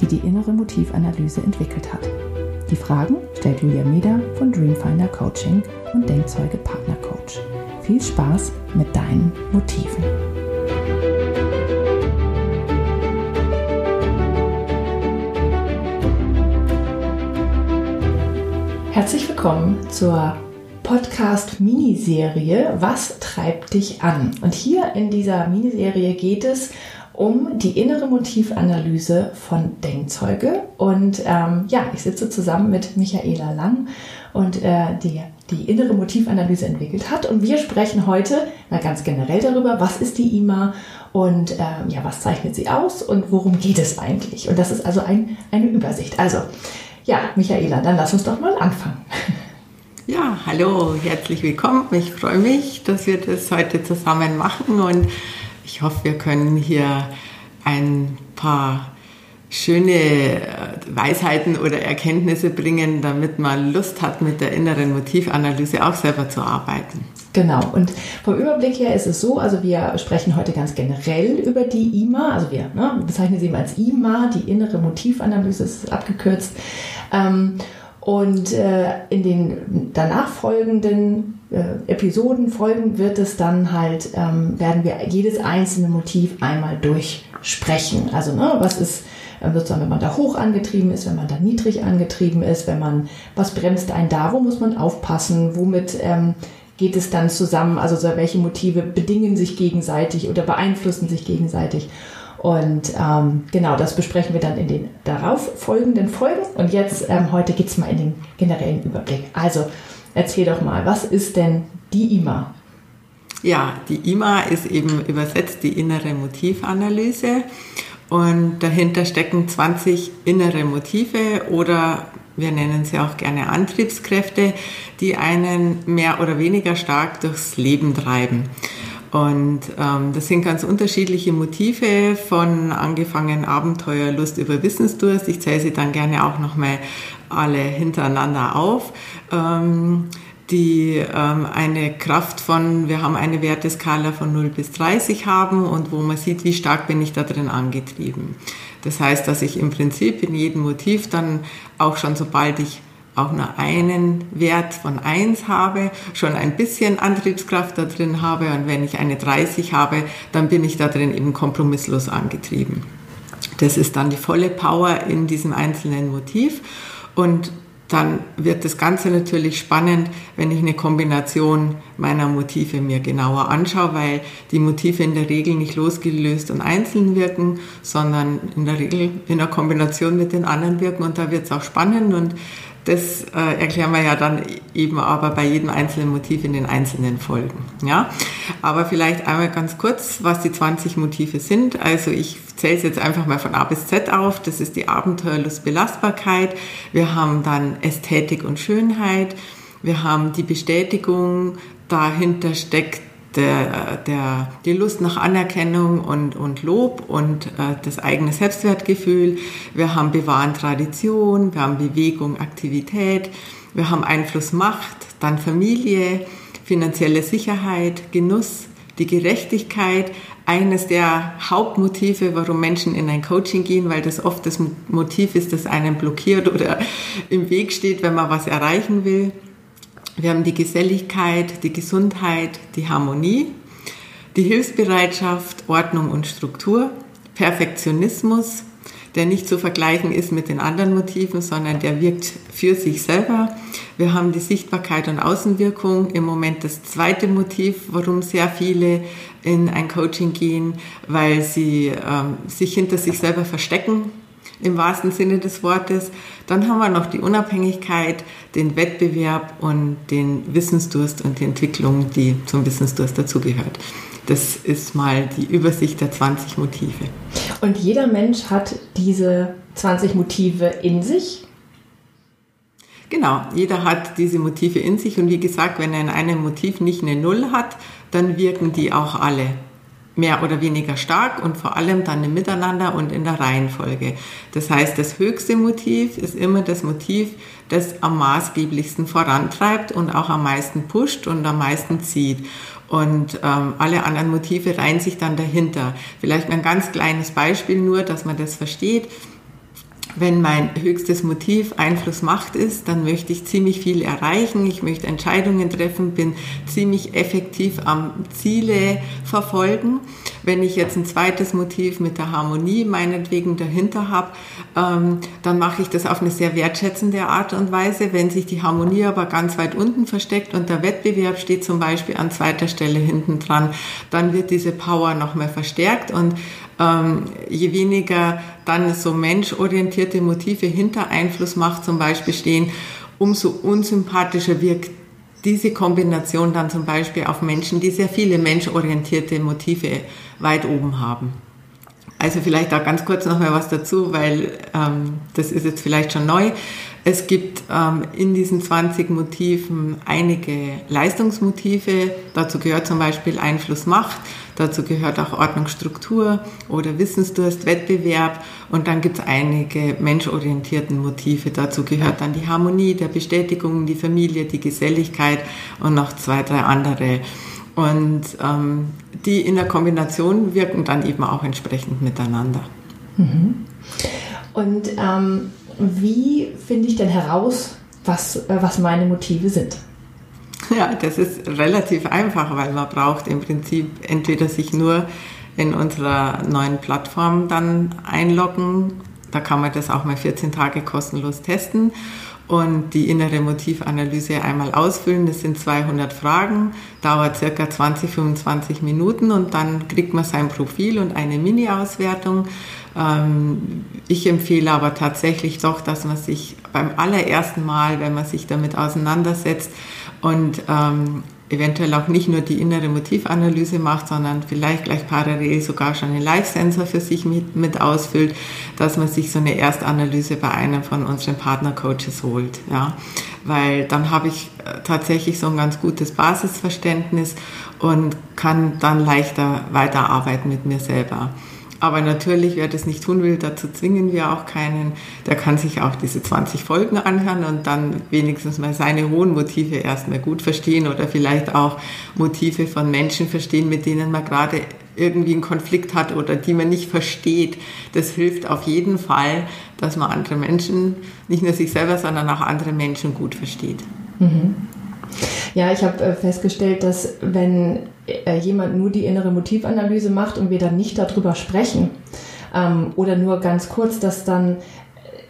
die die innere Motivanalyse entwickelt hat. Die Fragen stellt Julia Meder von Dreamfinder Coaching und Denkzeuge Partner Coach. Viel Spaß mit deinen Motiven. Herzlich willkommen zur Podcast-Miniserie Was treibt dich an? Und hier in dieser Miniserie geht es um die innere Motivanalyse von Denkzeuge. Und ähm, ja, ich sitze zusammen mit Michaela Lang und äh, die die innere Motivanalyse entwickelt hat. Und wir sprechen heute mal ganz generell darüber, was ist die IMA und ähm, ja, was zeichnet sie aus und worum geht es eigentlich. Und das ist also ein, eine Übersicht. Also ja, Michaela, dann lass uns doch mal anfangen. Ja, hallo, herzlich willkommen. Ich freue mich, dass wir das heute zusammen machen und ich hoffe, wir können hier ein paar schöne äh, Weisheiten oder Erkenntnisse bringen, damit man Lust hat, mit der inneren Motivanalyse auch selber zu arbeiten. Genau. Und vom Überblick her ist es so, also wir sprechen heute ganz generell über die IMA, also wir ne, bezeichnen sie immer als IMA, die innere Motivanalyse ist abgekürzt. Ähm, und äh, in den danach folgenden äh, Episoden, Folgen wird es dann halt, ähm, werden wir jedes einzelne Motiv einmal durchsprechen. Also ne, was ist äh, sozusagen, wenn man da hoch angetrieben ist, wenn man da niedrig angetrieben ist, wenn man, was bremst einen da, wo muss man aufpassen, womit ähm, geht es dann zusammen, also so, welche Motive bedingen sich gegenseitig oder beeinflussen sich gegenseitig. Und ähm, genau, das besprechen wir dann in den darauf folgenden Folgen. Und jetzt, ähm, heute geht es mal in den generellen Überblick. Also, erzähl doch mal, was ist denn die IMA? Ja, die IMA ist eben übersetzt die innere Motivanalyse. Und dahinter stecken 20 innere Motive oder wir nennen sie auch gerne Antriebskräfte, die einen mehr oder weniger stark durchs Leben treiben. Und ähm, das sind ganz unterschiedliche Motive von angefangen Abenteuer, Lust über Wissensdurst. Ich zähle sie dann gerne auch nochmal alle hintereinander auf. Ähm, die ähm, eine Kraft von, wir haben eine Werteskala von 0 bis 30 haben und wo man sieht, wie stark bin ich da drin angetrieben. Das heißt, dass ich im Prinzip in jedem Motiv dann auch schon, sobald ich auch nur einen Wert von 1 habe, schon ein bisschen Antriebskraft da drin habe und wenn ich eine 30 habe, dann bin ich da drin eben kompromisslos angetrieben. Das ist dann die volle Power in diesem einzelnen Motiv und dann wird das Ganze natürlich spannend, wenn ich eine Kombination meiner Motive mir genauer anschaue, weil die Motive in der Regel nicht losgelöst und einzeln wirken, sondern in der Regel in der Kombination mit den anderen wirken und da wird es auch spannend und das äh, erklären wir ja dann eben aber bei jedem einzelnen Motiv in den einzelnen Folgen. Ja? Aber vielleicht einmal ganz kurz, was die 20 Motive sind. Also ich zähle es jetzt einfach mal von A bis Z auf. Das ist die Abenteuerlust, Belastbarkeit. Wir haben dann Ästhetik und Schönheit. Wir haben die Bestätigung. Dahinter steckt der, der, die Lust nach Anerkennung und, und Lob und äh, das eigene Selbstwertgefühl. Wir haben Bewahren Tradition, wir haben Bewegung, Aktivität, wir haben Einfluss Macht, dann Familie, finanzielle Sicherheit, Genuss, die Gerechtigkeit, eines der Hauptmotive, warum Menschen in ein Coaching gehen, weil das oft das Motiv ist, das einen blockiert oder im Weg steht, wenn man was erreichen will. Wir haben die Geselligkeit, die Gesundheit, die Harmonie, die Hilfsbereitschaft, Ordnung und Struktur, Perfektionismus, der nicht zu vergleichen ist mit den anderen Motiven, sondern der wirkt für sich selber. Wir haben die Sichtbarkeit und Außenwirkung, im Moment das zweite Motiv, warum sehr viele in ein Coaching gehen, weil sie ähm, sich hinter sich selber verstecken, im wahrsten Sinne des Wortes. Dann haben wir noch die Unabhängigkeit, den Wettbewerb und den Wissensdurst und die Entwicklung, die zum Wissensdurst dazugehört. Das ist mal die Übersicht der 20 Motive. Und jeder Mensch hat diese 20 Motive in sich? Genau, jeder hat diese Motive in sich und wie gesagt, wenn er in einem Motiv nicht eine Null hat, dann wirken die auch alle mehr oder weniger stark und vor allem dann im Miteinander und in der Reihenfolge. Das heißt, das höchste Motiv ist immer das Motiv, das am maßgeblichsten vorantreibt und auch am meisten pusht und am meisten zieht. Und ähm, alle anderen Motive reihen sich dann dahinter. Vielleicht ein ganz kleines Beispiel nur, dass man das versteht wenn mein höchstes Motiv Einfluss Macht ist, dann möchte ich ziemlich viel erreichen, ich möchte Entscheidungen treffen, bin ziemlich effektiv am Ziele verfolgen. Wenn ich jetzt ein zweites Motiv mit der Harmonie meinetwegen dahinter habe, ähm, dann mache ich das auf eine sehr wertschätzende Art und Weise. Wenn sich die Harmonie aber ganz weit unten versteckt und der Wettbewerb steht zum Beispiel an zweiter Stelle hinten dran, dann wird diese Power noch mehr verstärkt und ähm, je weniger dann so menschorientierte Motive hinter Einflussmacht zum Beispiel stehen, umso unsympathischer wirkt diese Kombination dann zum Beispiel auf Menschen, die sehr viele menschorientierte Motive weit oben haben. Also vielleicht auch ganz kurz noch mal was dazu, weil ähm, das ist jetzt vielleicht schon neu. Es gibt ähm, in diesen 20 Motiven einige Leistungsmotive. Dazu gehört zum Beispiel Einfluss Macht. Dazu gehört auch Ordnung, Struktur oder Wissensdurst, Wettbewerb. Und dann gibt es einige menschorientierten Motive. Dazu gehört dann die Harmonie, der Bestätigung, die Familie, die Geselligkeit und noch zwei, drei andere. Und ähm, die in der Kombination wirken dann eben auch entsprechend miteinander. Mhm. Und ähm, wie finde ich denn heraus, was, äh, was meine Motive sind? Ja, das ist relativ einfach, weil man braucht im Prinzip entweder sich nur in unserer neuen Plattform dann einloggen. Da kann man das auch mal 14 Tage kostenlos testen und die innere Motivanalyse einmal ausfüllen. Das sind 200 Fragen, dauert circa 20, 25 Minuten und dann kriegt man sein Profil und eine Mini-Auswertung. Ähm, ich empfehle aber tatsächlich doch, dass man sich beim allerersten Mal, wenn man sich damit auseinandersetzt und ähm, eventuell auch nicht nur die innere Motivanalyse macht, sondern vielleicht gleich parallel sogar schon einen Live-Sensor für sich mit, mit ausfüllt, dass man sich so eine Erstanalyse bei einem von unseren Partner-Coaches holt. Ja? Weil dann habe ich äh, tatsächlich so ein ganz gutes Basisverständnis und kann dann leichter weiterarbeiten mit mir selber. Aber natürlich, wer das nicht tun will, dazu zwingen wir auch keinen. Der kann sich auch diese 20 Folgen anhören und dann wenigstens mal seine hohen Motive erstmal gut verstehen oder vielleicht auch Motive von Menschen verstehen, mit denen man gerade irgendwie einen Konflikt hat oder die man nicht versteht. Das hilft auf jeden Fall, dass man andere Menschen, nicht nur sich selber, sondern auch andere Menschen gut versteht. Mhm. Ja, ich habe äh, festgestellt, dass wenn äh, jemand nur die innere Motivanalyse macht und wir dann nicht darüber sprechen ähm, oder nur ganz kurz, dass dann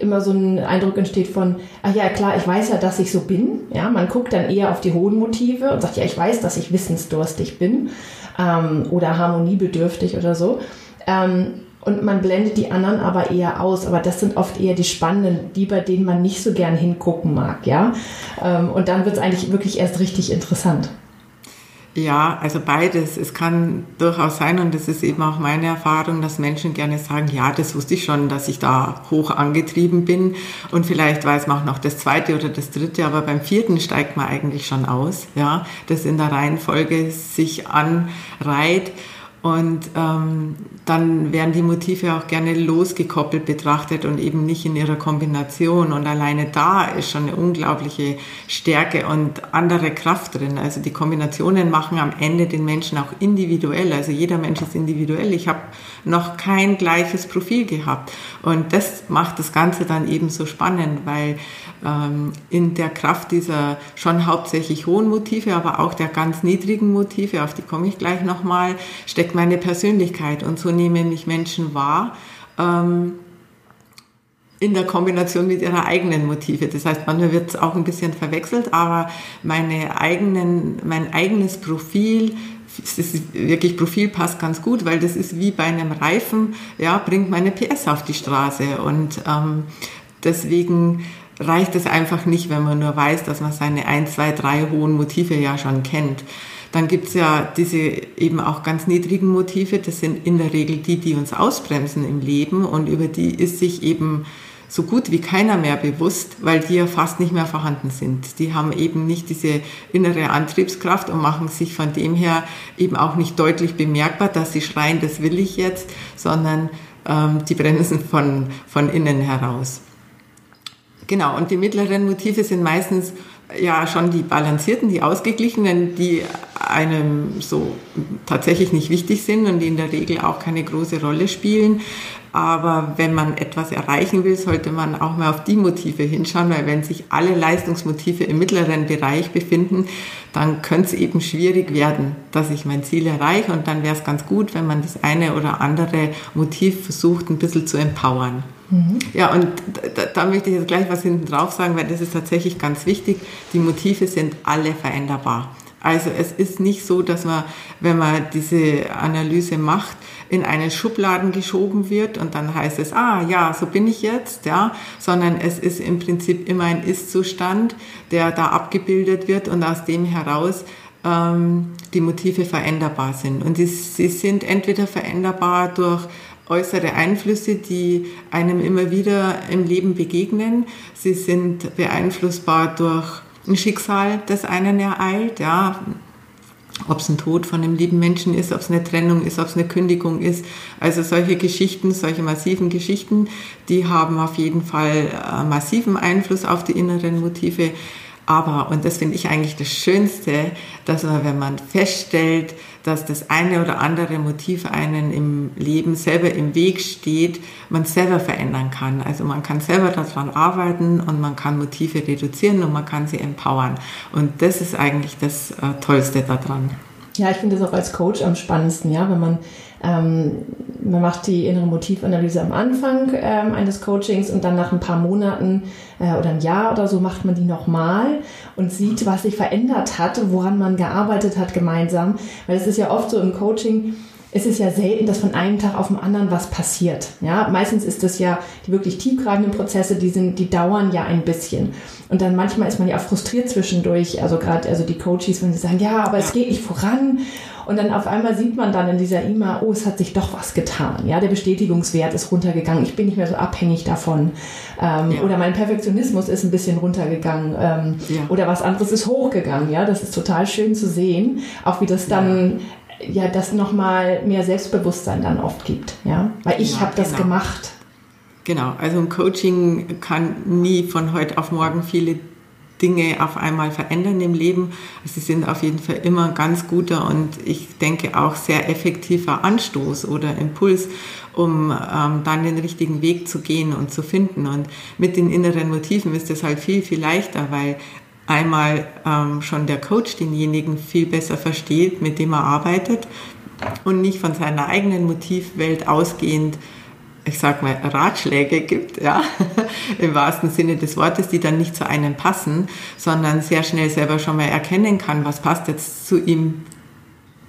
immer so ein Eindruck entsteht von, ach ja, klar, ich weiß ja, dass ich so bin. Ja, man guckt dann eher auf die hohen Motive und sagt, ja, ich weiß, dass ich wissensdurstig bin ähm, oder harmoniebedürftig oder so. Ähm, und man blendet die anderen aber eher aus. Aber das sind oft eher die spannenden, die, bei denen man nicht so gern hingucken mag, ja. Ähm, und dann wird es eigentlich wirklich erst richtig interessant. Ja, also beides. Es kann durchaus sein, und das ist eben auch meine Erfahrung, dass Menschen gerne sagen, ja, das wusste ich schon, dass ich da hoch angetrieben bin. Und vielleicht weiß man auch noch das zweite oder das dritte, aber beim vierten steigt man eigentlich schon aus, ja, das in der Reihenfolge sich anreiht. Und ähm, dann werden die Motive auch gerne losgekoppelt betrachtet und eben nicht in ihrer Kombination. Und alleine da ist schon eine unglaubliche Stärke und andere Kraft drin. Also die Kombinationen machen am Ende den Menschen auch individuell. Also jeder Mensch ist individuell. Ich habe noch kein gleiches Profil gehabt. Und das macht das Ganze dann eben so spannend, weil ähm, in der Kraft dieser schon hauptsächlich hohen Motive, aber auch der ganz niedrigen Motive, auf die komme ich gleich nochmal, steckt meine Persönlichkeit und so nehmen mich Menschen wahr. Ähm, in der Kombination mit ihrer eigenen Motive. Das heißt, manchmal wird es auch ein bisschen verwechselt, aber meine eigenen, mein eigenes Profil, das ist wirklich Profil passt ganz gut, weil das ist wie bei einem Reifen, ja, bringt meine PS auf die Straße und ähm, deswegen reicht es einfach nicht, wenn man nur weiß, dass man seine ein, zwei, drei hohen Motive ja schon kennt. Dann gibt's ja diese eben auch ganz niedrigen Motive, das sind in der Regel die, die uns ausbremsen im Leben und über die ist sich eben so gut wie keiner mehr bewusst, weil die ja fast nicht mehr vorhanden sind. Die haben eben nicht diese innere Antriebskraft und machen sich von dem her eben auch nicht deutlich bemerkbar, dass sie schreien, das will ich jetzt, sondern ähm, die bremsen von, von innen heraus. Genau, und die mittleren Motive sind meistens ja schon die balancierten, die ausgeglichenen, die einem so tatsächlich nicht wichtig sind und die in der Regel auch keine große Rolle spielen. Aber wenn man etwas erreichen will, sollte man auch mal auf die Motive hinschauen, weil wenn sich alle Leistungsmotive im mittleren Bereich befinden, dann könnte es eben schwierig werden, dass ich mein Ziel erreiche. Und dann wäre es ganz gut, wenn man das eine oder andere Motiv versucht, ein bisschen zu empowern. Mhm. Ja, und da, da, möchte ich jetzt gleich was hinten drauf sagen, weil das ist tatsächlich ganz wichtig. Die Motive sind alle veränderbar. Also es ist nicht so, dass man, wenn man diese Analyse macht, in einen Schubladen geschoben wird und dann heißt es, ah ja, so bin ich jetzt, ja, sondern es ist im Prinzip immer ein Ist-Zustand, der da abgebildet wird und aus dem heraus ähm, die Motive veränderbar sind. Und sie, sie sind entweder veränderbar durch äußere Einflüsse, die einem immer wieder im Leben begegnen. Sie sind beeinflussbar durch ein Schicksal, das einen ereilt, ja, ob es ein Tod von einem lieben Menschen ist, ob es eine Trennung ist, ob es eine Kündigung ist. Also solche Geschichten, solche massiven Geschichten, die haben auf jeden Fall äh, massiven Einfluss auf die inneren Motive. Aber, und das finde ich eigentlich das Schönste, dass man, wenn man feststellt, dass das eine oder andere Motiv einen im Leben selber im Weg steht, man selber verändern kann. Also man kann selber daran arbeiten und man kann Motive reduzieren und man kann sie empowern. Und das ist eigentlich das äh, Tollste daran. Ja, ich finde das auch als Coach am spannendsten, ja, wenn man ähm, man macht die innere Motivanalyse am Anfang ähm, eines Coachings und dann nach ein paar Monaten äh, oder ein Jahr oder so macht man die nochmal und sieht, was sich verändert hat, woran man gearbeitet hat gemeinsam. Weil es ist ja oft so im Coaching, es ist ja selten, dass von einem Tag auf den anderen was passiert. Ja, meistens ist das ja die wirklich tiefgreifenden Prozesse, die sind, die dauern ja ein bisschen. Und dann manchmal ist man ja auch frustriert zwischendurch. Also gerade, also die Coaches, wenn sie sagen, ja, aber es geht nicht voran. Und dann auf einmal sieht man dann in dieser E-Mail, oh, es hat sich doch was getan. Ja, der Bestätigungswert ist runtergegangen. Ich bin nicht mehr so abhängig davon. Ähm, ja. Oder mein Perfektionismus ist ein bisschen runtergegangen. Ähm, ja. Oder was anderes ist hochgegangen. Ja, das ist total schön zu sehen. Auch wie das dann ja das nochmal mehr Selbstbewusstsein dann oft gibt. Ja, weil ich ja, habe das genau. gemacht. Genau, also ein Coaching kann nie von heute auf morgen viele Dinge auf einmal verändern im Leben. Sie sind auf jeden Fall immer ganz guter und ich denke auch sehr effektiver Anstoß oder Impuls, um ähm, dann den richtigen Weg zu gehen und zu finden. Und mit den inneren Motiven ist es halt viel, viel leichter, weil einmal ähm, schon der Coach denjenigen viel besser versteht, mit dem er arbeitet und nicht von seiner eigenen Motivwelt ausgehend, ich sag mal, Ratschläge gibt, ja, im wahrsten Sinne des Wortes, die dann nicht zu einem passen, sondern sehr schnell selber schon mal erkennen kann, was passt jetzt zu ihm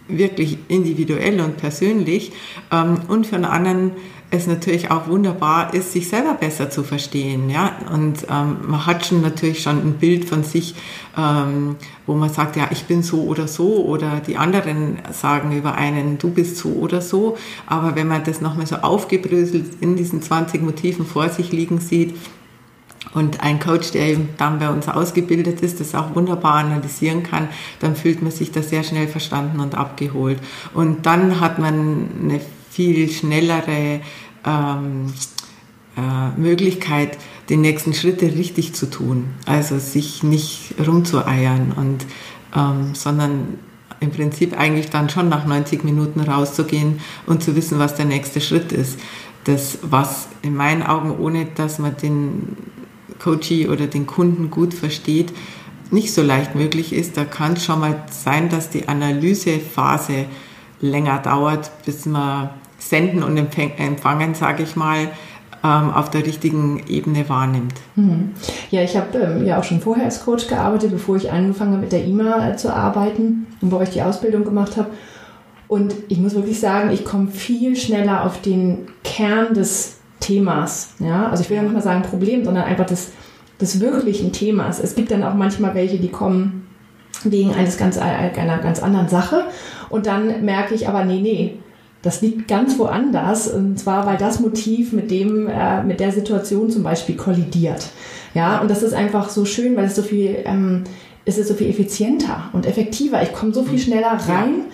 wirklich individuell und persönlich ähm, und für einen anderen es natürlich auch wunderbar ist, sich selber besser zu verstehen. Ja? Und ähm, man hat schon natürlich schon ein Bild von sich, ähm, wo man sagt, ja, ich bin so oder so, oder die anderen sagen über einen, du bist so oder so. Aber wenn man das nochmal so aufgebröselt in diesen 20 Motiven vor sich liegen sieht, und ein Coach, der eben dann bei uns ausgebildet ist, das auch wunderbar analysieren kann, dann fühlt man sich da sehr schnell verstanden und abgeholt. Und dann hat man eine viel schnellere ähm, äh, Möglichkeit, die nächsten Schritte richtig zu tun. Also sich nicht rumzueiern und ähm, sondern im Prinzip eigentlich dann schon nach 90 Minuten rauszugehen und zu wissen, was der nächste Schritt ist. Das, was in meinen Augen, ohne dass man den Coachee oder den Kunden gut versteht, nicht so leicht möglich ist. Da kann es schon mal sein, dass die Analysephase länger dauert, bis man Senden und Empfangen, sage ich mal, ähm, auf der richtigen Ebene wahrnimmt. Mhm. Ja, ich habe ähm, ja auch schon vorher als Coach gearbeitet, bevor ich angefangen habe mit der IMA äh, zu arbeiten und bei euch die Ausbildung gemacht habe. Und ich muss wirklich sagen, ich komme viel schneller auf den Kern des Themas. Ja? Also ich will ja nicht mal sagen Problem, sondern einfach des, des wirklichen Themas. Es gibt dann auch manchmal welche, die kommen wegen eines ganz, einer ganz anderen Sache. Und dann merke ich aber, nee, nee, Das liegt ganz woanders und zwar, weil das Motiv mit dem, äh, mit der Situation zum Beispiel kollidiert. Ja, und das ist einfach so schön, weil es so viel, ähm, es ist so viel effizienter und effektiver. Ich komme so viel schneller rein.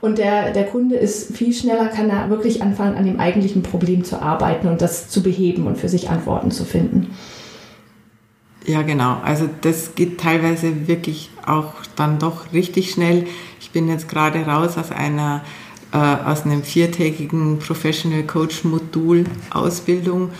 Und der, der Kunde ist viel schneller, kann er wirklich anfangen, an dem eigentlichen Problem zu arbeiten und das zu beheben und für sich Antworten zu finden. Ja, genau. Also das geht teilweise wirklich auch dann doch richtig schnell. Ich bin jetzt gerade raus aus einer äh, aus einem viertägigen Professional Coach Modul Ausbildung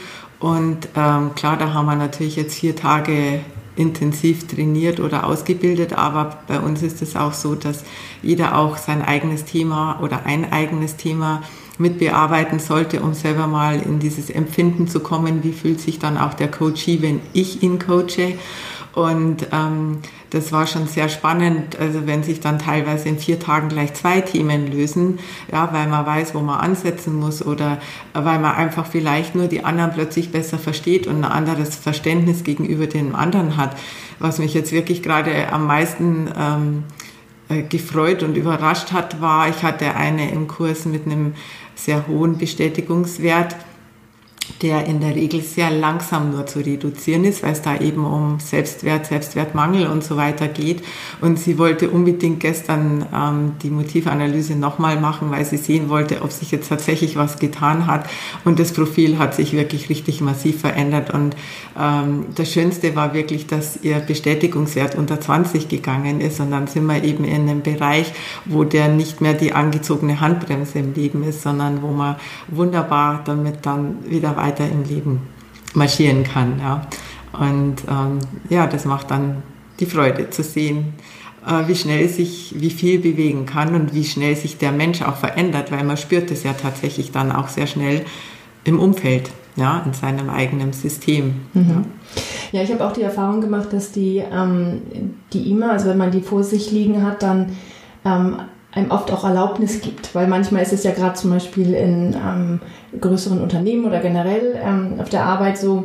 und ähm, klar, da haben wir natürlich jetzt vier Tage intensiv trainiert oder ausgebildet, aber bei uns ist es auch so, dass jeder auch sein eigenes Thema oder ein eigenes Thema mit bearbeiten sollte, um selber mal in dieses Empfinden zu kommen, wie fühlt sich dann auch der Coachee, wenn ich ihn coache. Und ähm, das war schon sehr spannend, also wenn sich dann teilweise in vier Tagen gleich zwei Themen lösen, ja, weil man weiß, wo man ansetzen muss oder weil man einfach vielleicht nur die anderen plötzlich besser versteht und ein anderes Verständnis gegenüber dem anderen hat. Was mich jetzt wirklich gerade am meisten ähm, äh, gefreut und überrascht hat, war, ich hatte eine im Kurs mit einem sehr hohen Bestätigungswert der in der Regel sehr langsam nur zu reduzieren ist, weil es da eben um Selbstwert, Selbstwertmangel und so weiter geht. Und sie wollte unbedingt gestern ähm, die Motivanalyse nochmal machen, weil sie sehen wollte, ob sich jetzt tatsächlich was getan hat. Und das Profil hat sich wirklich richtig massiv verändert. Und ähm, das Schönste war wirklich, dass ihr Bestätigungswert unter 20 gegangen ist. Und dann sind wir eben in einem Bereich, wo der nicht mehr die angezogene Handbremse im Leben ist, sondern wo man wunderbar damit dann wieder weiter im Leben marschieren kann. Ja. Und ähm, ja, das macht dann die Freude zu sehen, äh, wie schnell sich, wie viel bewegen kann und wie schnell sich der Mensch auch verändert, weil man spürt es ja tatsächlich dann auch sehr schnell im Umfeld, ja, in seinem eigenen System. Mhm. Ja. ja. ich habe auch die Erfahrung gemacht, dass die, ähm, die IMA, also wenn man die vor sich liegen hat, dann ähm, einem oft auch Erlaubnis gibt, weil manchmal ist es ja gerade zum Beispiel in ähm, größeren Unternehmen oder generell ähm, auf der Arbeit so,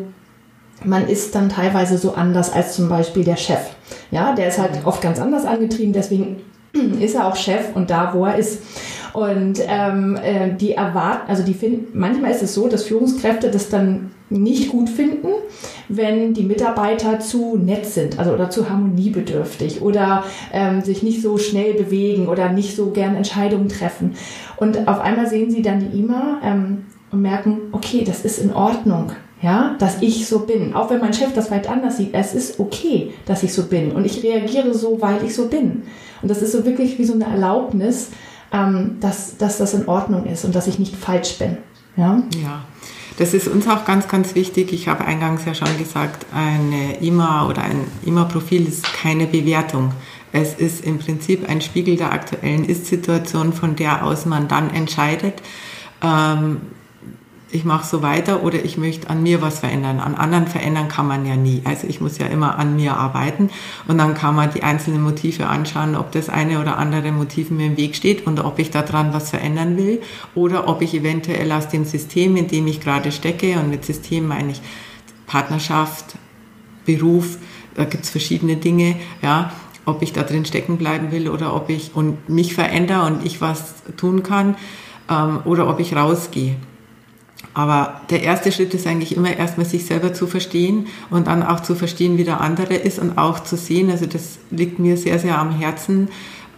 man ist dann teilweise so anders als zum Beispiel der Chef. Ja, der ist halt oft ganz anders angetrieben, deswegen ist er auch Chef und da, wo er ist. Und ähm, äh, die erwarten, also die finden, manchmal ist es so, dass Führungskräfte das dann nicht gut finden, wenn die Mitarbeiter zu nett sind, also oder zu harmoniebedürftig oder ähm, sich nicht so schnell bewegen oder nicht so gern Entscheidungen treffen. Und auf einmal sehen sie dann die IMA ähm, und merken, okay, das ist in Ordnung ja, dass ich so bin. Auch wenn mein Chef das weit anders sieht, es ist okay, dass ich so bin und ich reagiere so, weil ich so bin. Und das ist so wirklich wie so eine Erlaubnis, ähm, dass, dass das in Ordnung ist und dass ich nicht falsch bin. Ja. ja. Das ist uns auch ganz, ganz wichtig. Ich habe eingangs ja schon gesagt, eine IMA oder ein IMA-Profil ist keine Bewertung. Es ist im Prinzip ein Spiegel der aktuellen Ist-Situation, von der aus man dann entscheidet, ähm, ich mache so weiter oder ich möchte an mir was verändern. An anderen verändern kann man ja nie. Also ich muss ja immer an mir arbeiten und dann kann man die einzelnen Motive anschauen, ob das eine oder andere Motiv mir im Weg steht und ob ich daran was verändern will oder ob ich eventuell aus dem System, in dem ich gerade stecke, und mit System meine ich Partnerschaft, Beruf, da gibt es verschiedene Dinge, ja, ob ich da drin stecken bleiben will oder ob ich und mich verändere und ich was tun kann ähm, oder ob ich rausgehe. Aber der erste Schritt ist eigentlich immer erstmal sich selber zu verstehen und dann auch zu verstehen, wie der andere ist und auch zu sehen, also das liegt mir sehr, sehr am Herzen,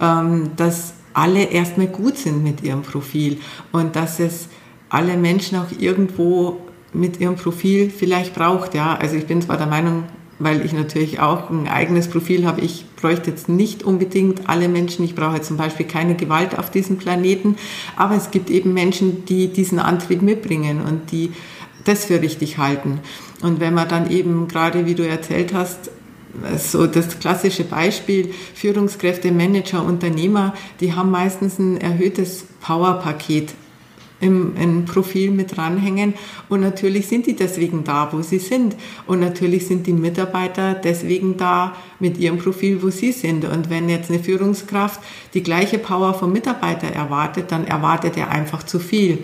ähm, dass alle erstmal gut sind mit ihrem Profil und dass es alle Menschen auch irgendwo mit ihrem Profil vielleicht braucht. Ja, also ich bin zwar der Meinung, weil ich natürlich auch ein eigenes Profil habe. Ich bräuchte jetzt nicht unbedingt alle Menschen. Ich brauche zum Beispiel keine Gewalt auf diesem Planeten. Aber es gibt eben Menschen, die diesen Antrieb mitbringen und die das für richtig halten. Und wenn man dann eben gerade, wie du erzählt hast, so das klassische Beispiel, Führungskräfte, Manager, Unternehmer, die haben meistens ein erhöhtes Powerpaket im, im Profil mit dranhängen. Und natürlich sind die deswegen da, wo sie sind. Und natürlich sind die Mitarbeiter deswegen da mit ihrem Profil, wo sie sind. Und wenn jetzt eine Führungskraft die gleiche Power vom Mitarbeiter erwartet, dann erwartet er einfach zu viel.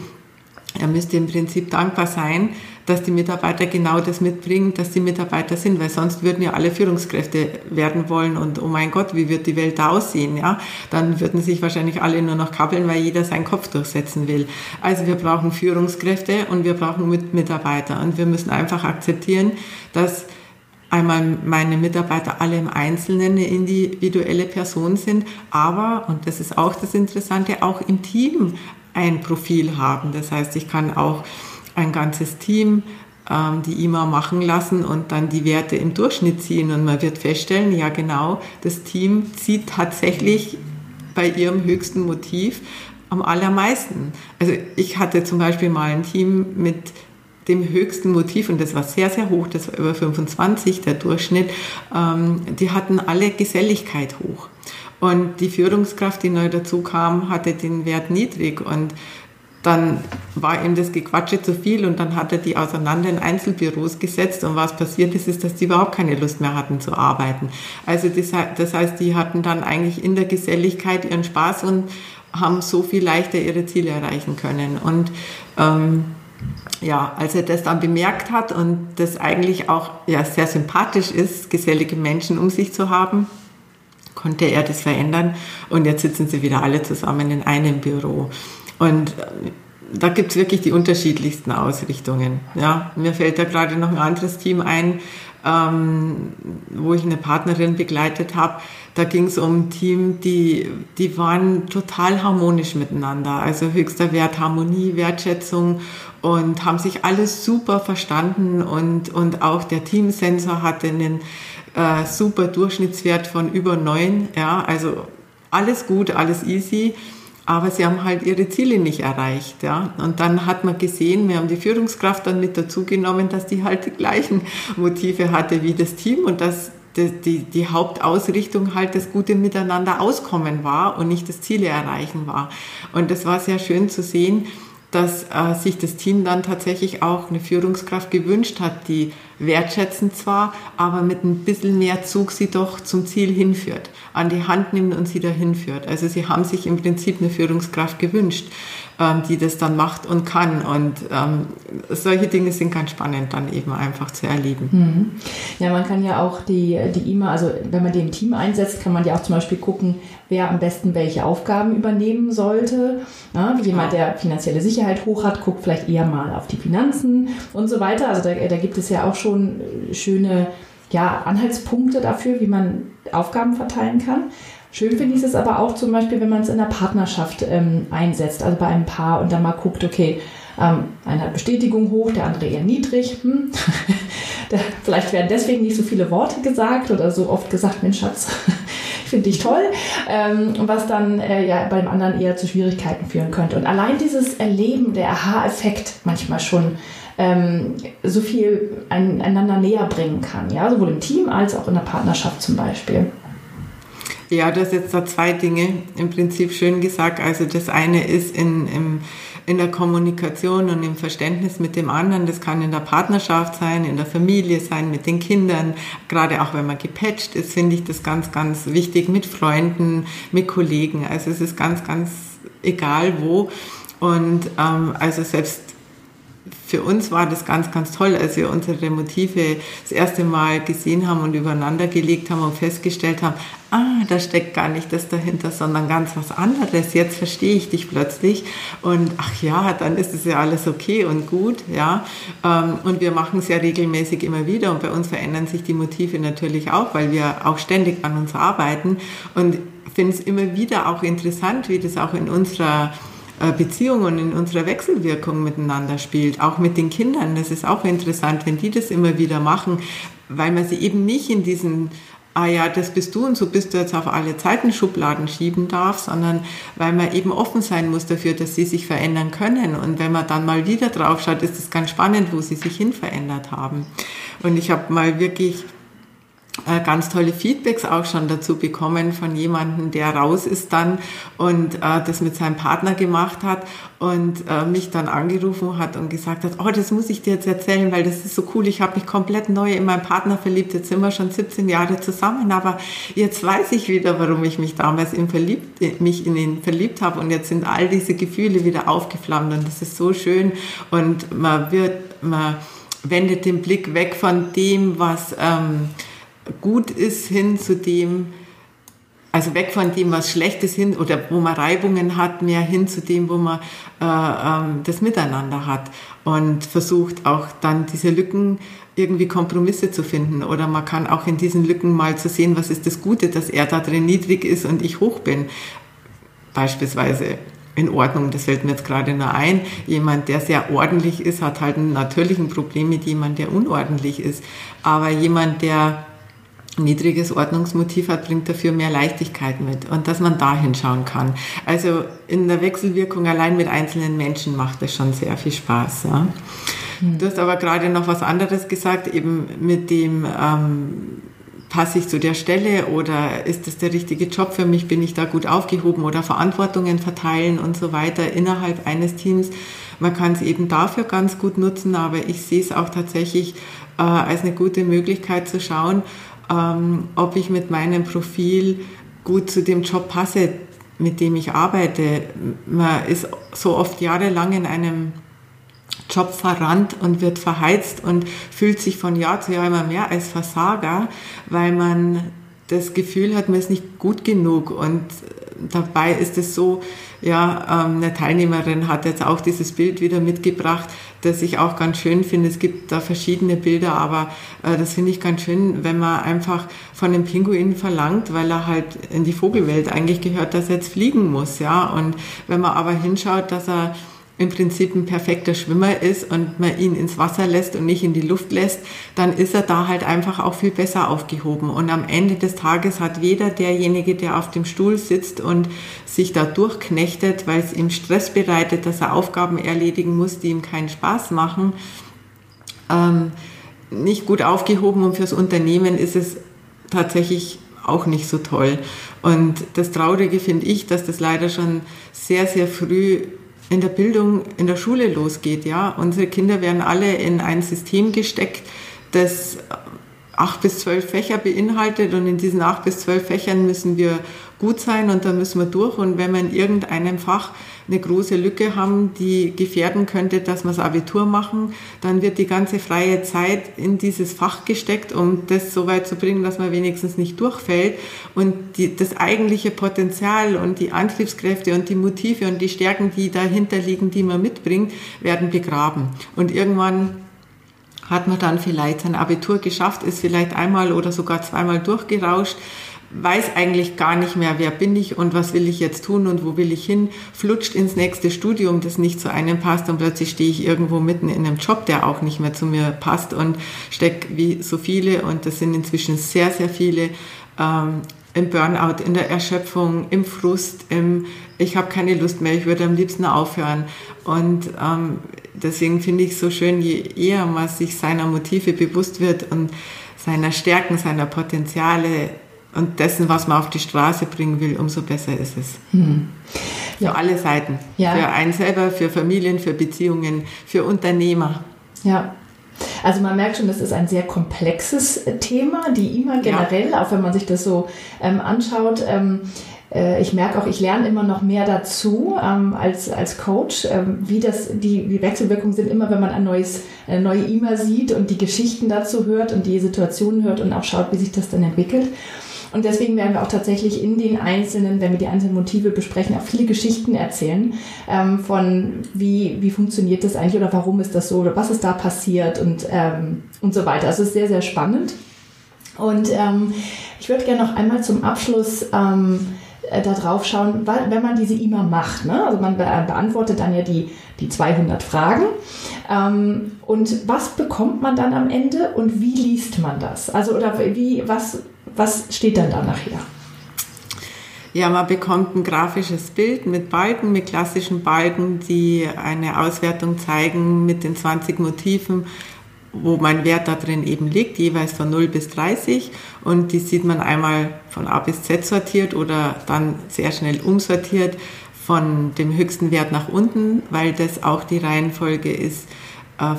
Er müsste im Prinzip dankbar sein, dass die Mitarbeiter genau das mitbringen, dass die Mitarbeiter sind, weil sonst würden ja alle Führungskräfte werden wollen und oh mein Gott, wie wird die Welt da aussehen, ja? Dann würden sich wahrscheinlich alle nur noch kappeln, weil jeder seinen Kopf durchsetzen will. Also wir brauchen Führungskräfte und wir brauchen Mitarbeiter und wir müssen einfach akzeptieren, dass einmal meine Mitarbeiter alle im Einzelnen eine individuelle Person sind, aber, und das ist auch das Interessante, auch im Team ein Profil haben. Das heißt, ich kann auch ein ganzes Team ähm, die IMA machen lassen und dann die Werte im Durchschnitt ziehen und man wird feststellen, ja genau, das Team zieht tatsächlich bei ihrem höchsten Motiv am allermeisten. Also ich hatte zum Beispiel mal ein Team mit dem höchsten Motiv, und das war sehr, sehr hoch, das war über 25, der Durchschnitt, ähm, die hatten alle Geselligkeit hoch. Und die Führungskraft, die neu dazu kam, hatte den Wert niedrig und dann war ihm das Gequatsche zu viel und dann hat er die auseinander in Einzelbüros gesetzt und was passiert ist, ist, dass die überhaupt keine Lust mehr hatten zu arbeiten. Also das, heißt, die hatten dann eigentlich in der Geselligkeit ihren Spaß und haben so viel leichter ihre Ziele erreichen können. Und ähm, ja, als er das dann bemerkt hat und das eigentlich auch ja, sehr sympathisch ist, gesellige Menschen um sich zu haben, konnte er das verändern und jetzt sitzen sie wieder alle zusammen in einem Büro. Und äh, da gibt es wirklich die unterschiedlichsten Ausrichtungen. Ja, mir fällt da gerade noch ein anderes Team ein, ähm, wo ich eine Partnerin begleitet habe. Da ging es um ein Team, die, die waren total harmonisch miteinander. Also höchster Wert Harmonie, Wertschätzung und haben sich alles super verstanden und, und auch der Teamsensor hatte einen äh, super Durchschnittswert von über neun. Ja, also alles gut, alles easy aber sie haben halt ihre Ziele nicht erreicht. Ja? Und dann hat man gesehen, wir haben die Führungskraft dann mit dazu genommen, dass die halt die gleichen Motive hatte wie das Team und dass die, die, die Hauptausrichtung halt das gute Miteinander auskommen war und nicht das Ziele erreichen war. Und das war sehr schön zu sehen, dass äh, sich das Team dann tatsächlich auch eine Führungskraft gewünscht hat, die wertschätzend zwar, aber mit ein bisschen mehr Zug sie doch zum Ziel hinführt, an die Hand nimmt und sie dahin führt. Also sie haben sich im Prinzip eine Führungskraft gewünscht. Ähm, die das dann macht und kann. Und ähm, solche Dinge sind ganz spannend dann eben einfach zu erleben. Mhm. Ja, man kann ja auch die, die IMA, also wenn man die im Team einsetzt, kann man ja auch zum Beispiel gucken, wer am besten welche Aufgaben übernehmen sollte. Ja, jemand, der finanzielle Sicherheit hoch hat, guckt vielleicht eher mal auf die Finanzen und so weiter. Also da, da gibt es ja auch schon schöne ja, Anhaltspunkte dafür, wie man Aufgaben verteilen kann. Schön finde ich es aber auch zum Beispiel, wenn man es in der Partnerschaft ähm, einsetzt, also bei einem Paar und dann mal guckt, okay, ähm, einer hat Bestätigung hoch, der andere eher niedrig. Hm. da, vielleicht werden deswegen nicht so viele Worte gesagt oder so oft gesagt, Mensch Schatz, finde ich toll, ähm, was dann äh, ja beim anderen eher zu Schwierigkeiten führen könnte. Und allein dieses Erleben, der Aha-Effekt manchmal schon ähm, so viel ein, einander näher bringen kann, ja, sowohl im Team als auch in der Partnerschaft zum Beispiel. Ja, du hast jetzt da zwei Dinge im Prinzip schön gesagt. Also das eine ist in, im, in der Kommunikation und im Verständnis mit dem anderen. Das kann in der Partnerschaft sein, in der Familie sein, mit den Kindern. Gerade auch wenn man gepatcht ist, finde ich das ganz, ganz wichtig mit Freunden, mit Kollegen. Also es ist ganz, ganz egal wo. Und ähm, also selbst für uns war das ganz, ganz toll, als wir unsere Motive das erste Mal gesehen haben und übereinander gelegt haben und festgestellt haben, ah, da steckt gar nicht das dahinter, sondern ganz was anderes. Jetzt verstehe ich dich plötzlich und ach ja, dann ist es ja alles okay und gut, ja. Ähm, und wir machen es ja regelmäßig immer wieder und bei uns verändern sich die Motive natürlich auch, weil wir auch ständig an uns arbeiten und finde es immer wieder auch interessant, wie das auch in unserer äh, Beziehung und in unserer Wechselwirkung miteinander spielt, auch mit den Kindern. Das ist auch interessant, wenn die das immer wieder machen, weil man sie eben nicht in diesen ah ja, das bist du und so bist du jetzt auf alle Zeiten Schubladen schieben darf, sondern weil man eben offen sein muss dafür, dass sie sich verändern können. Und wenn man dann mal wieder drauf schaut, ist es ganz spannend, wo sie sich hin verändert haben. Und ich habe mal wirklich ganz tolle Feedbacks auch schon dazu bekommen von jemandem, der raus ist dann und äh, das mit seinem Partner gemacht hat und äh, mich dann angerufen hat und gesagt hat, oh, das muss ich dir jetzt erzählen, weil das ist so cool. Ich habe mich komplett neu in meinen Partner verliebt. Jetzt sind wir schon 17 Jahre zusammen, aber jetzt weiß ich wieder, warum ich mich damals in verliebt, mich in ihn verliebt habe und jetzt sind all diese Gefühle wieder aufgeflammt und das ist so schön und man wird, man wendet den Blick weg von dem, was ähm, gut ist, hin zu dem, also weg von dem, was schlecht ist, hin oder wo man Reibungen hat, mehr hin zu dem, wo man äh, ähm, das Miteinander hat und versucht auch dann diese Lücken irgendwie Kompromisse zu finden oder man kann auch in diesen Lücken mal zu sehen, was ist das Gute, dass er da drin niedrig ist und ich hoch bin. Beispielsweise in Ordnung, das fällt mir jetzt gerade nur ein. Jemand, der sehr ordentlich ist, hat halt ein Problem mit jemand, der unordentlich ist. Aber jemand, der niedriges Ordnungsmotiv hat, bringt dafür mehr Leichtigkeit mit und dass man da hinschauen kann. Also in der Wechselwirkung allein mit einzelnen Menschen macht das schon sehr viel Spaß. Ja. Mhm. Du hast aber gerade noch was anderes gesagt, eben mit dem ähm, passe ich zu der Stelle oder ist das der richtige Job für mich, bin ich da gut aufgehoben oder Verantwortungen verteilen und so weiter innerhalb eines Teams. Man kann es eben dafür ganz gut nutzen, aber ich sehe es auch tatsächlich äh, als eine gute Möglichkeit zu schauen, ähm, ob ich mit meinem Profil gut zu dem Job passe, mit dem ich arbeite. Man ist so oft jahrelang in einem Job verrannt und wird verheizt und fühlt sich von Jahr zu Jahr immer mehr als Versager, weil man das Gefühl hat, man ist nicht gut genug und dabei ist es so, ja, ähm, eine Teilnehmerin hat jetzt auch dieses Bild wieder mitgebracht, das ich auch ganz schön finde. Es gibt da verschiedene Bilder, aber äh, das finde ich ganz schön, wenn man einfach von dem Pinguin verlangt, weil er halt in die Vogelwelt eigentlich gehört, dass er jetzt fliegen muss, ja. Und wenn man aber hinschaut, dass er im Prinzip ein perfekter Schwimmer ist und man ihn ins Wasser lässt und nicht in die Luft lässt, dann ist er da halt einfach auch viel besser aufgehoben. Und am Ende des Tages hat weder derjenige, der auf dem Stuhl sitzt und sich da durchknechtet, weil es ihm Stress bereitet, dass er Aufgaben erledigen muss, die ihm keinen Spaß machen, ähm, nicht gut aufgehoben und fürs Unternehmen ist es tatsächlich auch nicht so toll. Und das Traurige finde ich, dass das leider schon sehr, sehr früh in der Bildung in der Schule losgeht. Ja? Unsere Kinder werden alle in ein System gesteckt, das acht bis zwölf Fächer beinhaltet und in diesen acht bis zwölf Fächern müssen wir gut sein und da müssen wir durch. Und wenn wir in irgendeinem Fach eine große Lücke haben, die gefährden könnte, dass wir das Abitur machen, dann wird die ganze freie Zeit in dieses Fach gesteckt, um das so weit zu bringen, dass man wenigstens nicht durchfällt. Und die, das eigentliche Potenzial und die Antriebskräfte und die Motive und die Stärken, die dahinter liegen, die man mitbringt, werden begraben. Und irgendwann hat man dann vielleicht sein Abitur geschafft, ist vielleicht einmal oder sogar zweimal durchgerauscht, weiß eigentlich gar nicht mehr, wer bin ich und was will ich jetzt tun und wo will ich hin, flutscht ins nächste Studium, das nicht zu einem passt und plötzlich stehe ich irgendwo mitten in einem Job, der auch nicht mehr zu mir passt und stecke wie so viele und das sind inzwischen sehr, sehr viele ähm, im Burnout, in der Erschöpfung, im Frust, im ich habe keine Lust mehr, ich würde am liebsten aufhören. Und ähm, deswegen finde ich es so schön, je eher man sich seiner Motive bewusst wird und seiner Stärken, seiner Potenziale, und dessen, was man auf die Straße bringen will, umso besser ist es. Hm. Für ja. alle Seiten. Ja. Für einen selber, für Familien, für Beziehungen, für Unternehmer. Ja. Also man merkt schon, das ist ein sehr komplexes Thema, die immer generell, ja. auch wenn man sich das so ähm, anschaut. Ähm, äh, ich merke auch, ich lerne immer noch mehr dazu ähm, als, als Coach, ähm, wie das, die, die Wechselwirkungen sind immer, wenn man ein neues, eine neue E-Mail sieht und die Geschichten dazu hört und die Situationen hört und auch schaut, wie sich das dann entwickelt. Und deswegen werden wir auch tatsächlich in den einzelnen, wenn wir die einzelnen Motive besprechen, auch viele Geschichten erzählen ähm, von wie, wie funktioniert das eigentlich oder warum ist das so oder was ist da passiert und, ähm, und so weiter. Also es ist sehr, sehr spannend. Und ähm, ich würde gerne noch einmal zum Abschluss ähm, äh, da drauf schauen, wenn man diese IMA macht. Ne? Also man be beantwortet dann ja die, die 200 Fragen. Ähm, und was bekommt man dann am Ende und wie liest man das? Also oder wie, was, was steht dann da nachher? Ja, man bekommt ein grafisches Bild mit Balken, mit klassischen Balken, die eine Auswertung zeigen mit den 20 Motiven, wo mein Wert da drin eben liegt, jeweils von 0 bis 30. Und die sieht man einmal von A bis Z sortiert oder dann sehr schnell umsortiert von dem höchsten Wert nach unten, weil das auch die Reihenfolge ist,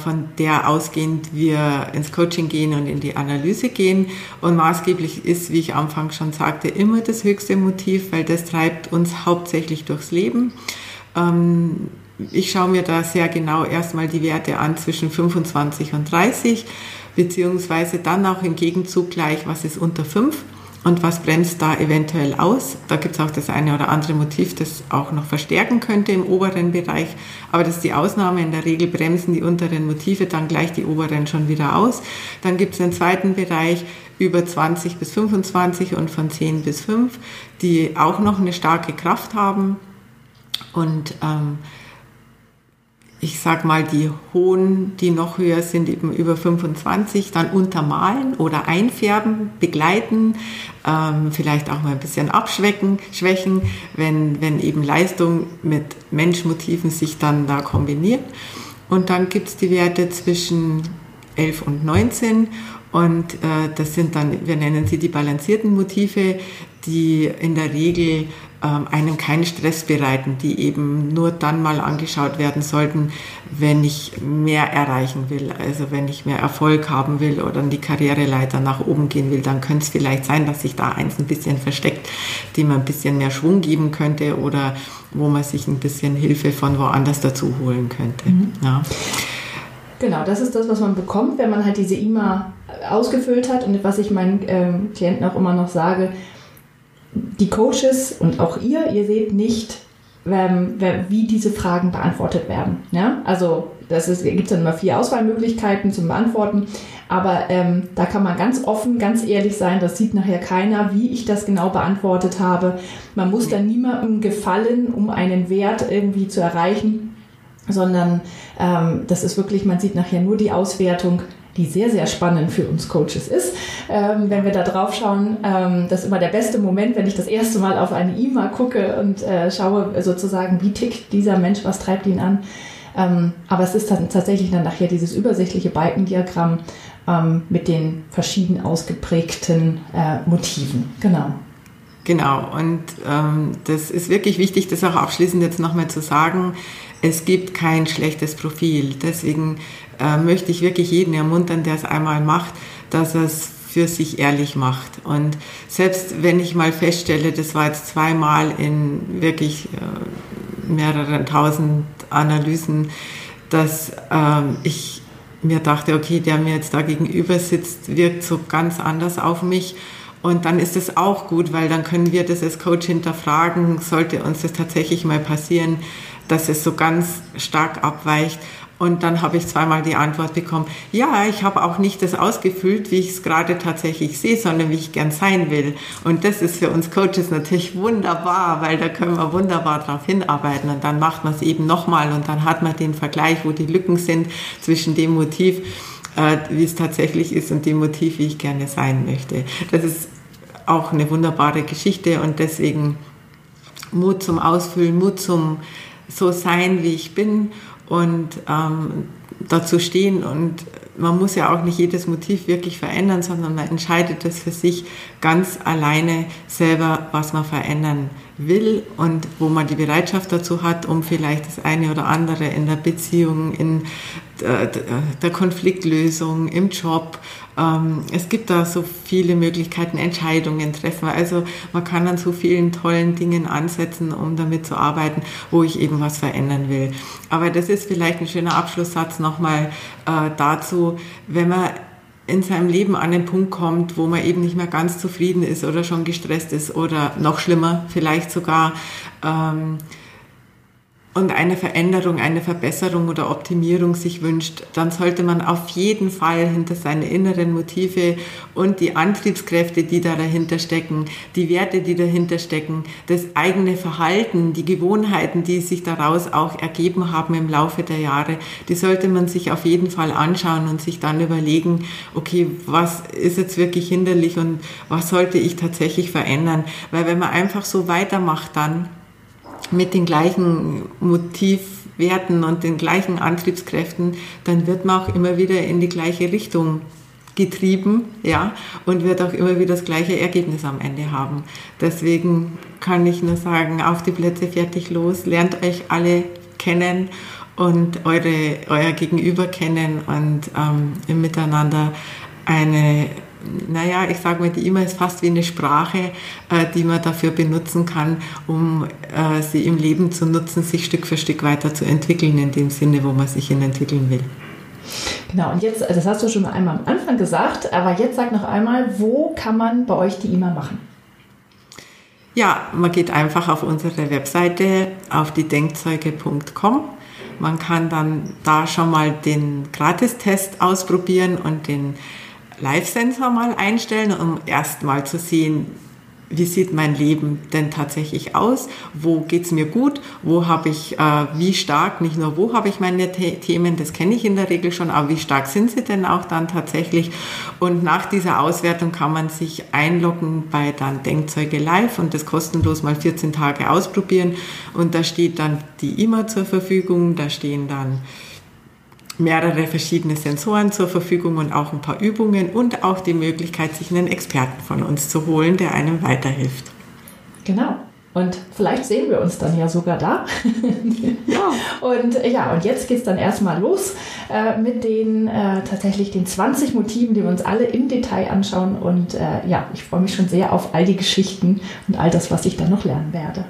von der ausgehend wir ins Coaching gehen und in die Analyse gehen. Und maßgeblich ist, wie ich am Anfang schon sagte, immer das höchste Motiv, weil das treibt uns hauptsächlich durchs Leben. Ähm, ich schaue mir da sehr genau erstmal die Werte an zwischen 25 und 30, beziehungsweise dann auch im Gegenzug gleich, was ist unter 5 und was bremst da eventuell aus. Da gibt es auch das eine oder andere Motiv, das auch noch verstärken könnte im oberen Bereich, aber das ist die Ausnahme. In der Regel bremsen die unteren Motive dann gleich die oberen schon wieder aus. Dann gibt es einen zweiten Bereich über 20 bis 25 und von 10 bis 5, die auch noch eine starke Kraft haben und ähm, ich sag mal, die hohen, die noch höher sind, eben über 25, dann untermalen oder einfärben, begleiten, ähm, vielleicht auch mal ein bisschen abschwächen, schwächen, wenn, wenn eben Leistung mit Menschmotiven sich dann da kombiniert. Und dann gibt es die Werte zwischen 11 und 19 und äh, das sind dann, wir nennen sie die balancierten Motive, die in der Regel einem keinen Stress bereiten, die eben nur dann mal angeschaut werden sollten, wenn ich mehr erreichen will. Also wenn ich mehr Erfolg haben will oder die Karriereleiter nach oben gehen will, dann könnte es vielleicht sein, dass sich da eins ein bisschen versteckt, dem man ein bisschen mehr Schwung geben könnte oder wo man sich ein bisschen Hilfe von woanders dazu holen könnte. Mhm. Ja. Genau, das ist das, was man bekommt, wenn man halt diese IMA ausgefüllt hat und was ich meinen ähm, Klienten auch immer noch sage, die Coaches und auch ihr, ihr seht nicht, ähm, wie diese Fragen beantwortet werden. Ja? Also das ist, gibt dann immer vier Auswahlmöglichkeiten zum Beantworten, aber ähm, da kann man ganz offen, ganz ehrlich sein, das sieht nachher keiner, wie ich das genau beantwortet habe. Man muss dann niemandem gefallen, um einen Wert irgendwie zu erreichen, sondern ähm, das ist wirklich, man sieht nachher nur die Auswertung die sehr, sehr spannend für uns Coaches ist. Ähm, wenn wir da drauf schauen, ähm, das ist immer der beste Moment, wenn ich das erste Mal auf eine E-Mail gucke und äh, schaue sozusagen, wie tickt dieser Mensch, was treibt ihn an. Ähm, aber es ist dann tatsächlich dann nachher dieses übersichtliche Balkendiagramm ähm, mit den verschieden ausgeprägten äh, Motiven. Genau. Genau, und ähm, das ist wirklich wichtig, das auch abschließend jetzt nochmal zu sagen. Es gibt kein schlechtes Profil. Deswegen äh, möchte ich wirklich jeden ermuntern, der es einmal macht, dass er es für sich ehrlich macht. Und selbst wenn ich mal feststelle, das war jetzt zweimal in wirklich äh, mehreren tausend Analysen, dass ähm, ich mir dachte, okay, der mir jetzt da gegenüber sitzt, wirkt so ganz anders auf mich. Und dann ist es auch gut, weil dann können wir das als Coach hinterfragen, sollte uns das tatsächlich mal passieren, dass es so ganz stark abweicht. Und dann habe ich zweimal die Antwort bekommen, ja, ich habe auch nicht das ausgefüllt, wie ich es gerade tatsächlich sehe, sondern wie ich gern sein will. Und das ist für uns Coaches natürlich wunderbar, weil da können wir wunderbar darauf hinarbeiten. Und dann macht man es eben nochmal und dann hat man den Vergleich, wo die Lücken sind zwischen dem Motiv, äh, wie es tatsächlich ist und dem Motiv, wie ich gerne sein möchte. Das ist auch eine wunderbare Geschichte und deswegen Mut zum Ausfüllen, Mut zum so sein, wie ich bin und ähm, dazu stehen. Und man muss ja auch nicht jedes Motiv wirklich verändern, sondern man entscheidet das für sich ganz alleine selber, was man verändern will und wo man die Bereitschaft dazu hat, um vielleicht das eine oder andere in der Beziehung, in der Konfliktlösung, im Job. Ähm, es gibt da so viele Möglichkeiten, Entscheidungen treffen. Also man kann an so vielen tollen Dingen ansetzen, um damit zu arbeiten, wo ich eben was verändern will. Aber das ist vielleicht ein schöner Abschlusssatz nochmal äh, dazu, wenn man in seinem Leben an den Punkt kommt, wo man eben nicht mehr ganz zufrieden ist oder schon gestresst ist oder noch schlimmer vielleicht sogar. Ähm, und eine Veränderung, eine Verbesserung oder Optimierung sich wünscht, dann sollte man auf jeden Fall hinter seine inneren Motive und die Antriebskräfte, die da dahinter stecken, die Werte, die dahinter stecken, das eigene Verhalten, die Gewohnheiten, die sich daraus auch ergeben haben im Laufe der Jahre, die sollte man sich auf jeden Fall anschauen und sich dann überlegen, okay, was ist jetzt wirklich hinderlich und was sollte ich tatsächlich verändern? Weil wenn man einfach so weitermacht, dann mit den gleichen Motiv Werten und den gleichen Antriebskräften, dann wird man auch immer wieder in die gleiche Richtung getrieben, ja, und wird auch immer wieder das gleiche Ergebnis am Ende haben. Deswegen kann ich nur sagen, auf die Plätze fertig los, lernt euch alle kennen und eure, euer Gegenüber kennen und ähm, im Miteinander eine naja, ich sage mal, die E-Mail ist fast wie eine Sprache, äh, die man dafür benutzen kann, um äh, sie im Leben zu nutzen, sich Stück für Stück weiterzuentwickeln, in dem Sinne, wo man sich hin entwickeln will. Genau, und jetzt, das hast du schon einmal am Anfang gesagt, aber jetzt sag noch einmal, wo kann man bei euch die E-Mail machen? Ja, man geht einfach auf unsere Webseite auf die denkzeuge.com. Man kann dann da schon mal den Gratistest ausprobieren und den Live-Sensor mal einstellen, um erst mal zu sehen, wie sieht mein Leben denn tatsächlich aus? Wo geht's mir gut? Wo habe ich, äh, wie stark, nicht nur wo habe ich meine The Themen, das kenne ich in der Regel schon, aber wie stark sind sie denn auch dann tatsächlich? Und nach dieser Auswertung kann man sich einloggen bei dann Denkzeuge Live und das kostenlos mal 14 Tage ausprobieren. Und da steht dann die immer zur Verfügung, da stehen dann mehrere verschiedene Sensoren zur Verfügung und auch ein paar Übungen und auch die Möglichkeit, sich einen Experten von uns zu holen, der einem weiterhilft. Genau. Und vielleicht sehen wir uns dann ja sogar da. ja. Und ja, und jetzt geht es dann erstmal los äh, mit den äh, tatsächlich den 20 Motiven, die wir uns alle im Detail anschauen. Und äh, ja, ich freue mich schon sehr auf all die Geschichten und all das, was ich dann noch lernen werde.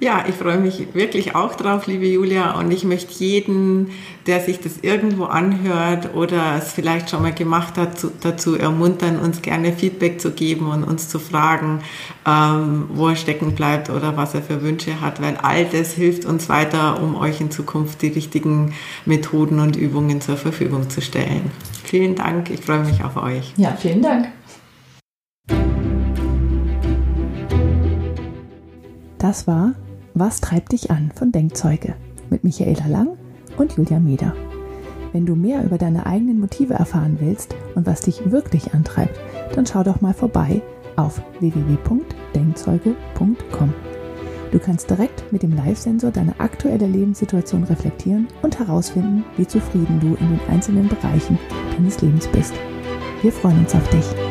Ja, ich freue mich wirklich auch drauf, liebe Julia. Und ich möchte jeden, der sich das irgendwo anhört oder es vielleicht schon mal gemacht hat, dazu ermuntern, uns gerne Feedback zu geben und uns zu fragen, ähm, wo er stecken bleibt oder was er für Wünsche hat, weil all das hilft uns weiter, um euch in Zukunft die richtigen Methoden und Übungen zur Verfügung zu stellen. Vielen Dank, ich freue mich auf euch. Ja, vielen Dank. Das war was treibt dich an von Denkzeuge mit Michaela Lang und Julia Meder. Wenn du mehr über deine eigenen Motive erfahren willst und was dich wirklich antreibt, dann schau doch mal vorbei auf www.denkzeuge.com. Du kannst direkt mit dem Live-Sensor deine aktuelle Lebenssituation reflektieren und herausfinden, wie zufrieden du in den einzelnen Bereichen deines Lebens bist. Wir freuen uns auf dich.